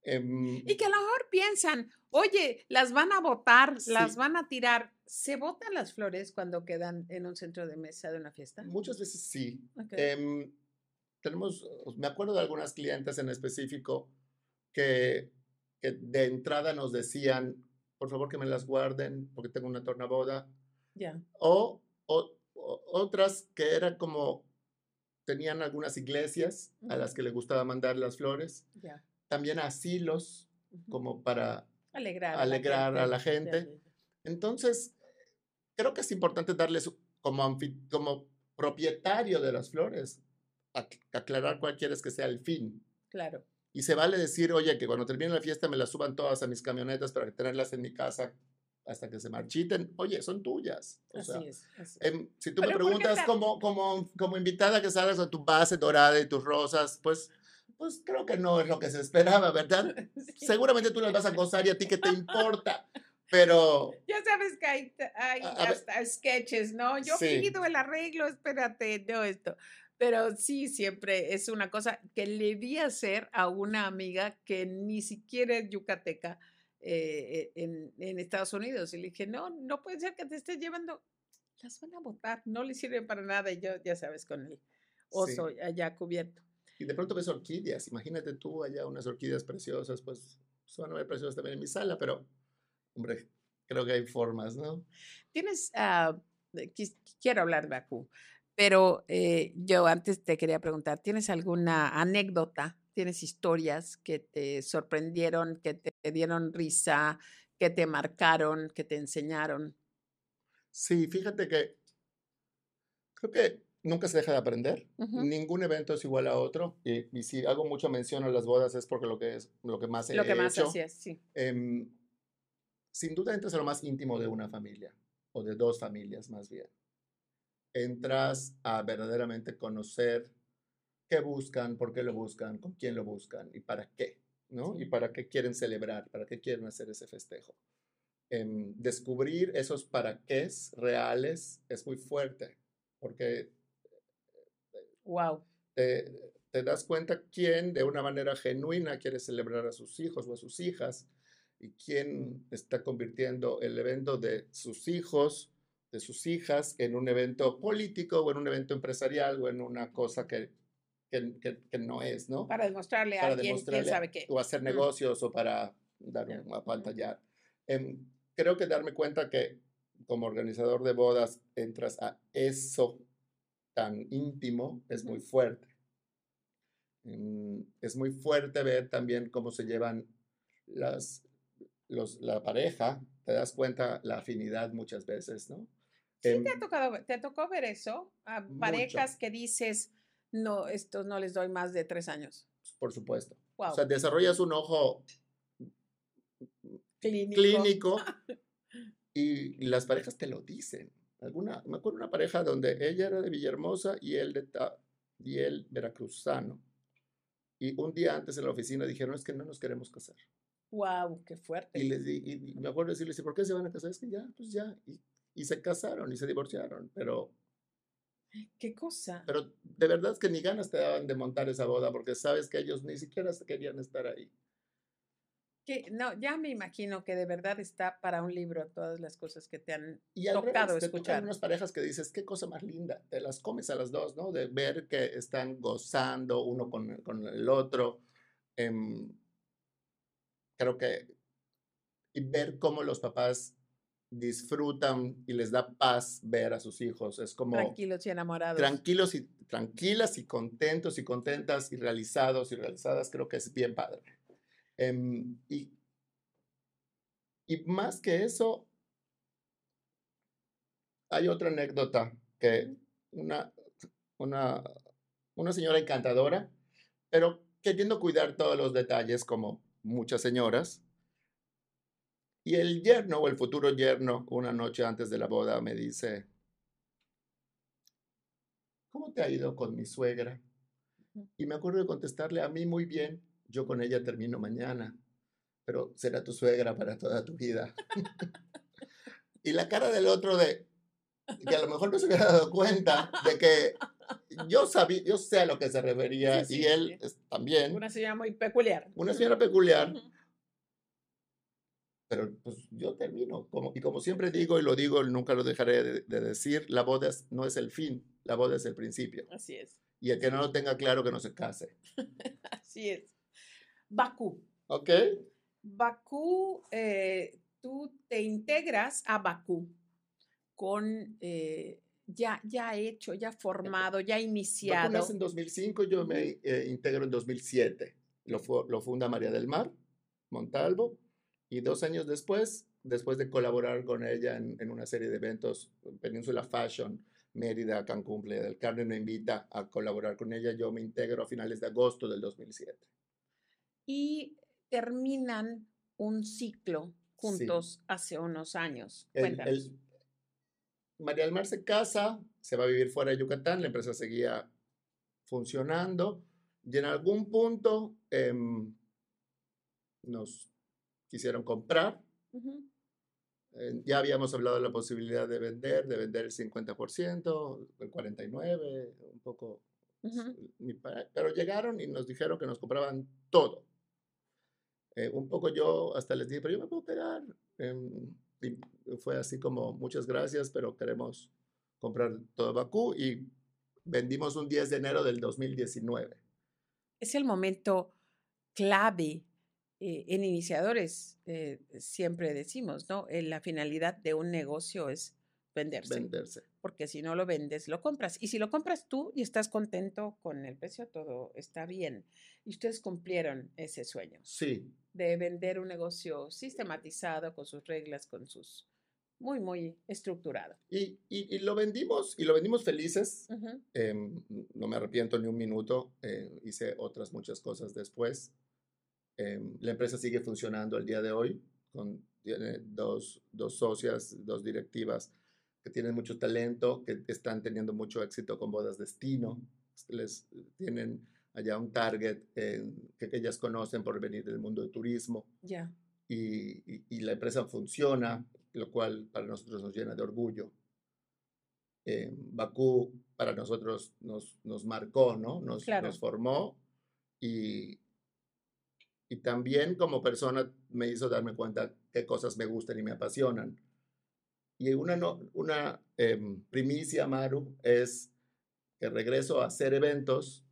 Em, y que a lo mejor piensan, oye, las van a botar, las van a tirar. ¿Se botan las flores cuando quedan en un centro de mesa de una fiesta? Muchas veces sí. Em, tenemos, me acuerdo de algunas clientes en específico que, de entrada nos decían, por favor que me las guarden porque tengo una tornaboda. Ya. O, otras que eran como, tenían algunas iglesias a las que les gustaba mandar las flores. También asilos, como para alegrar, alegrar a la gente. Entonces, creo que es importante darles como, como propietario de las flores, aclarar cuál quieres que sea el fin. Claro. Y se vale decir, oye, que cuando termine la fiesta me las suban todas a mis camionetas para tenerlas en mi casa hasta que se marchiten. Oye, son tuyas. así es. Em, si tú me preguntas como, como, como invitada que salgas a tu base dorada y tus rosas, pues, pues creo que no es lo que se esperaba, ¿verdad? Seguramente tú las vas a gozar y a ti qué te importa. Pero. Ya sabes que hay, hay hasta sketches, ¿no? Yo he pido el arreglo, espérate, no esto. Pero sí, siempre es una cosa que le a hacer a una amiga que ni siquiera es yucateca eh, en, en, Estados Unidos. Y le dije, no, no puede ser que te estés llevando, las van a botar, no le sirve para nada. Y yo, ya sabes, con el oso allá cubierto. Y de pronto ves orquídeas, imagínate tú allá unas orquídeas preciosas, pues van a ver preciosas también en mi sala, pero, hombre, creo que hay formas, ¿no? Tienes, uh, quiero hablar de Bakú. Pero eh, yo antes te quería preguntar, ¿tienes alguna anécdota? ¿Tienes historias que te sorprendieron, que te dieron risa, que te marcaron, que te enseñaron? Sí, fíjate que creo que nunca se deja de aprender. Ningún evento es igual a otro. Y, si hago mucho mención a las bodas es porque lo que es lo que más he Lo que más hecho. sí. Em, sin duda entras a lo más íntimo de una familia o de dos familias más bien entras a verdaderamente conocer qué buscan, por qué lo buscan, con quién lo buscan y para qué, ¿no? Y para qué quieren celebrar, para qué quieren hacer ese festejo. Em, descubrir esos para qué reales es muy fuerte, porque wow. te, te das cuenta quién de una manera genuina quiere celebrar a sus hijos o a sus hijas y quién está convirtiendo el evento de sus hijos de sus hijas en un evento político o en un evento empresarial o en una cosa que, que, no es, ¿no? Para demostrarle a alguien quién sabe qué. O hacer negocios o para dar un, a pantallar. Em, creo que darme cuenta que como organizador de bodas entras a eso tan íntimo es muy fuerte. Em, es muy fuerte ver también cómo se llevan las, los, la pareja, te das cuenta la afinidad muchas veces, ¿no? Sí, te, ha tocado, te tocó ver eso, a parejas que dices, no, estos no les doy más de tres años. Por supuesto. O sea, desarrollas un ojo clínico, y las parejas te lo dicen. Alguna, me acuerdo una pareja donde ella era de Villahermosa y él de y él veracruzano. Y un día antes en la oficina dijeron, es que no nos queremos casar. Wow, qué fuerte. Y les di, y me acuerdo decirles, ¿por qué se van a casar? Es que ya, pues ya. Y y se casaron y se divorciaron, pero... ¿Qué cosa? Pero de verdad es que ni ganas te daban de montar esa boda porque sabes que ellos ni siquiera querían estar ahí. Que, no, ya me imagino que de verdad está para un libro todas las cosas que te han tocado escuchar. Hay unas parejas que dices, qué cosa más linda, te las comes a las dos, ¿no? De ver que están gozando uno con, con el otro. Em, creo que, y ver cómo los papás disfrutan y les da paz ver a sus hijos. Es como... Tranquilos y enamorados. Tranquilos y tranquilas y contentos y contentas y realizados y realizadas. Creo que es bien padre. Em, y, y más que eso, hay otra anécdota que una, una, una señora encantadora, pero queriendo cuidar todos los detalles como muchas señoras, y el yerno o el futuro yerno, una noche antes de la boda, me dice, ¿cómo te ha ido con mi suegra? Y me acuerdo de contestarle a mí muy bien, yo con ella termino mañana, pero será tu suegra para toda tu vida. y la cara del otro de, que a lo mejor no se había dado cuenta de que yo sabía, yo sé a lo que se refería y él también. Una señora muy peculiar. Una señora peculiar. Pero pues yo termino, como, y como siempre digo y lo digo, nunca lo dejaré de, decir, la boda no es el fin, la boda es el principio. Así es. Y el que no lo tenga claro, que no se case. Así es. Bakú. Ok. Bakú, eh, tú te integras a Bakú con eh, ya, ya hecho, ya formado, ya iniciado. Bakú nace en 2005, yo me eh, integro en 2007. Lo, lo funda María del Mar Montalvo y dos años después, después de colaborar con ella en, una serie de eventos, Península Fashion, Mérida, Cancún, Playa del Carmen me invita a colaborar con ella. Yo me integro a finales de agosto del 2007. Y terminan un ciclo juntos hace unos años. El, María del Mar se casa, se va a vivir fuera de Yucatán, la empresa seguía funcionando y en algún punto em, nos quisieron comprar. Eh, ya habíamos hablado de la posibilidad de vender, de vender el 50%, el 49%, un poco. Pero llegaron y nos dijeron que nos compraban todo. Eh, un poco yo hasta les dije, pero yo me puedo pegar. Em, y fue así como, muchas gracias, pero queremos comprar todo Bakú y vendimos un 10 de enero del 2019. Es el momento clave eh, en iniciadores eh, siempre decimos, ¿no? Eh, la finalidad de un negocio es venderse. Venderse. Porque si no lo vendes, lo compras. Y si lo compras tú y estás contento con el precio, todo está bien. Y ustedes cumplieron ese sueño. Sí. De vender un negocio sistematizado, con sus reglas, con sus... Muy, muy estructurado. Y, y, lo vendimos, y lo vendimos felices. Em, no me arrepiento ni un minuto. hice otras muchas cosas después. Em, la empresa sigue funcionando al día de hoy, con, tiene dos, dos socias, dos directivas que tienen mucho talento, que están teniendo mucho éxito con Bodas Destino. Les tienen allá un target que, ellas conocen por venir del mundo del turismo. Ya. Y, y, la empresa funciona, lo cual para nosotros nos llena de orgullo. Eh, Bakú para nosotros nos, nos marcó, ¿no? Nos, nos formó y, y también como persona me hizo darme cuenta qué cosas me gustan y me apasionan. Y una, una em, primicia, Maru, es que regreso a hacer eventos.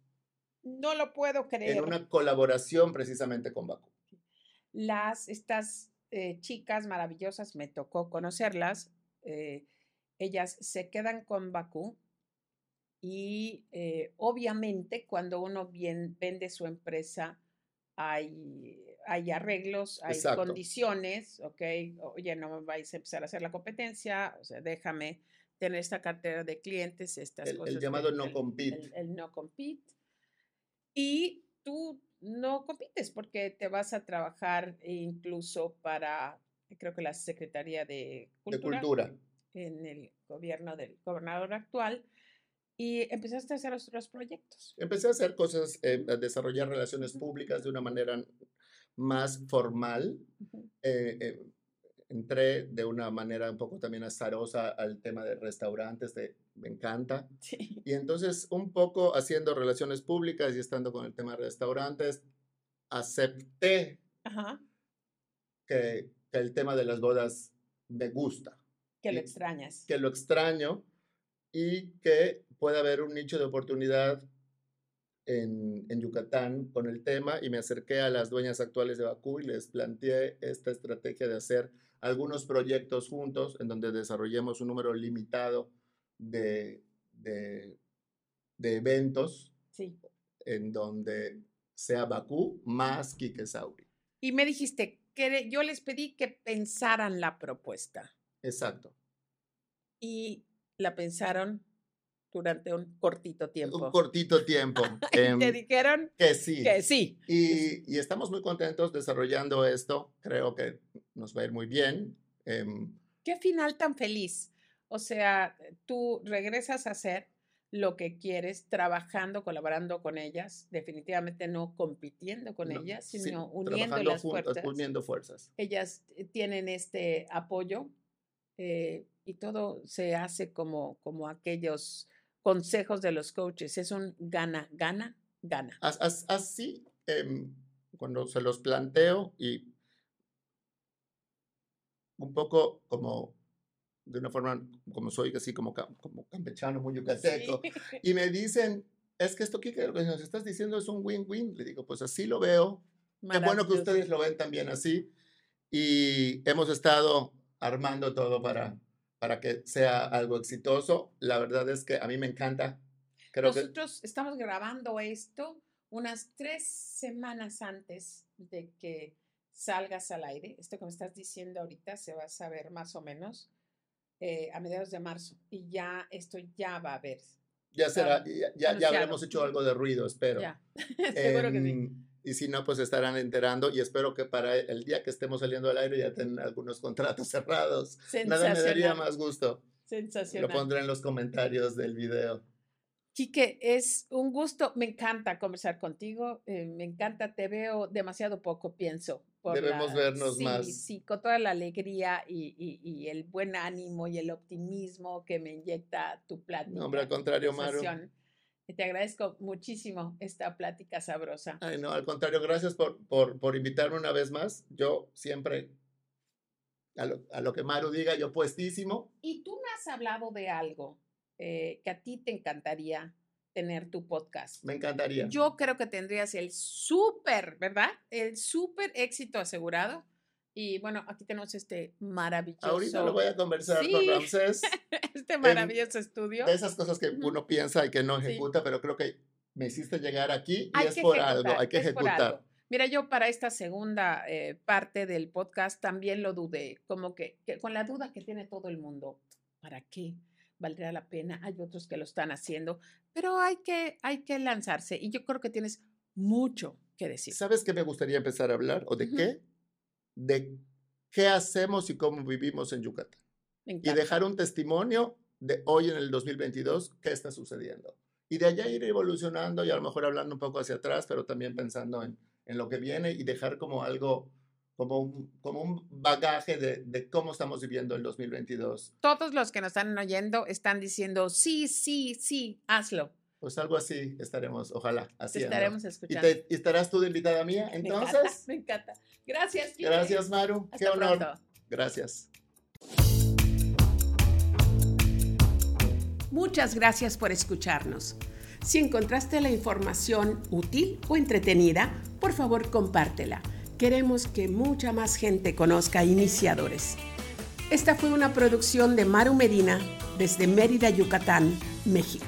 No lo puedo creer. En una colaboración precisamente con Bakú. Las, estas eh, chicas maravillosas, me tocó conocerlas. Eh, ellas se quedan con Bakú y eh, obviamente cuando uno bien, vende su empresa, hay, hay arreglos, hay condiciones, ¿ok? Oye, no me vais a empezar a hacer la competencia, o sea, déjame tener esta cartera de clientes, estas el, cosas. El llamado no compete. El, no compete. Y tú no compites porque te vas a trabajar incluso para, creo que la Secretaría de Cultura. De Cultura. En el gobierno del gobernador actual y empezaste a hacer otros proyectos. Empecé a hacer cosas, eh, a desarrollar relaciones públicas de una manera más formal. Eh, eh, entré de una manera un poco también azarosa al tema de restaurantes, de, me encanta. Y entonces un poco haciendo relaciones públicas y estando con el tema de restaurantes, acepté Que, que, el tema de las bodas me gusta. Que lo extrañas. Que lo extraño y que puede haber un nicho de oportunidad en, en, Yucatán con el tema y me acerqué a las dueñas actuales de Bakú y les planteé esta estrategia de hacer algunos proyectos juntos en donde desarrollemos un número limitado de, de, eventos en donde sea Bakú más Kike Sauri. Y me dijiste que yo les pedí que pensaran la propuesta. Exacto. Y la pensaron durante un cortito tiempo. Un cortito tiempo. Em, te dijeron que sí. Que sí. Y, y, estamos muy contentos desarrollando esto. Creo que nos va a ir muy bien. Em, Qué final tan feliz. O sea, tú regresas a hacer lo que quieres, trabajando, colaborando con ellas, definitivamente no compitiendo con ellas, sino uniendo las fuerzas. Uniendo fuerzas. Ellas eh, tienen este apoyo eh, y todo se hace como, como aquellos consejos de los coaches. Es un gana, gana, gana. Así, em, cuando se los planteo y un poco como de una forma, como soy así como, como campechano, muy yucateco, y me dicen, es que esto que nos estás diciendo es un win-win. Le digo, pues así lo veo. Qué bueno que ustedes lo ven también así. Y hemos estado armando todo para, para que sea algo exitoso. La verdad es que a mí me encanta. Creo Nosotros estamos grabando esto unas tres semanas antes de que salgas al aire. Esto que me estás diciendo ahorita se va a saber más o menos eh, a mediados de marzo y ya esto ya va a haber. Ya será, ya, ya, habremos hecho algo de ruido, espero. Ya. Seguro que sí. Y si no, pues estarán enterando y espero que para el día que estemos saliendo al aire ya tengan algunos contratos cerrados. Nada me daría más gusto. Sensacional. Lo pondré en los comentarios del video. Quique, es un gusto, me encanta conversar contigo, eh, me encanta, te veo demasiado poco, pienso. Debemos vernos más. Sí, con toda la alegría y, y, el buen ánimo y el optimismo que me inyecta tu plática. No, hombre, al contrario, Maru. Te agradezco muchísimo esta plática sabrosa. Ay, no, al contrario, gracias por, por, por invitarme una vez más. Yo siempre, a lo, a lo, que Maru diga, yo puestísimo. Y tú me has hablado de algo eh, que a ti te encantaría tener tu podcast. Me encantaría. Yo creo que tendrías el súper, ¿verdad? El súper éxito asegurado. Y bueno, aquí tenemos este maravilloso. Ahorita lo voy a conversar con Ramsés. este maravilloso estudio. De esas cosas que uno piensa y que no ejecuta, pero creo que me hiciste llegar aquí y es por algo, hay que ejecutar. Mira, yo para esta segunda eh, parte del podcast también lo dudé, como que, que con la duda que tiene todo el mundo, ¿para qué? valdría la pena, hay otros que lo están haciendo, pero hay que, hay que lanzarse y yo creo que tienes mucho que decir. ¿Sabes qué me gustaría empezar a hablar o de qué? De qué hacemos y cómo vivimos en Yucatán. Y dejar un testimonio de hoy en el 2022, qué está sucediendo. Y de allá ir evolucionando y a lo mejor hablando un poco hacia atrás, pero también pensando en, en lo que viene y dejar como algo como un, como un bagaje de, de, cómo estamos viviendo el 2022. Todos los que nos están oyendo están diciendo, sí, sí, sí, hazlo. Pues algo así estaremos, ojalá, así. estaremos escuchando. ¿Y, estarás tú de invitada mía entonces? Me encanta, Gracias. Gracias, Maru. Qué honor. Gracias. Muchas gracias por escucharnos. Si encontraste la información útil o entretenida, por favor compártela Queremos que mucha más gente conozca Iniciadores. Esta fue una producción de Maru Medina desde Mérida, Yucatán, México.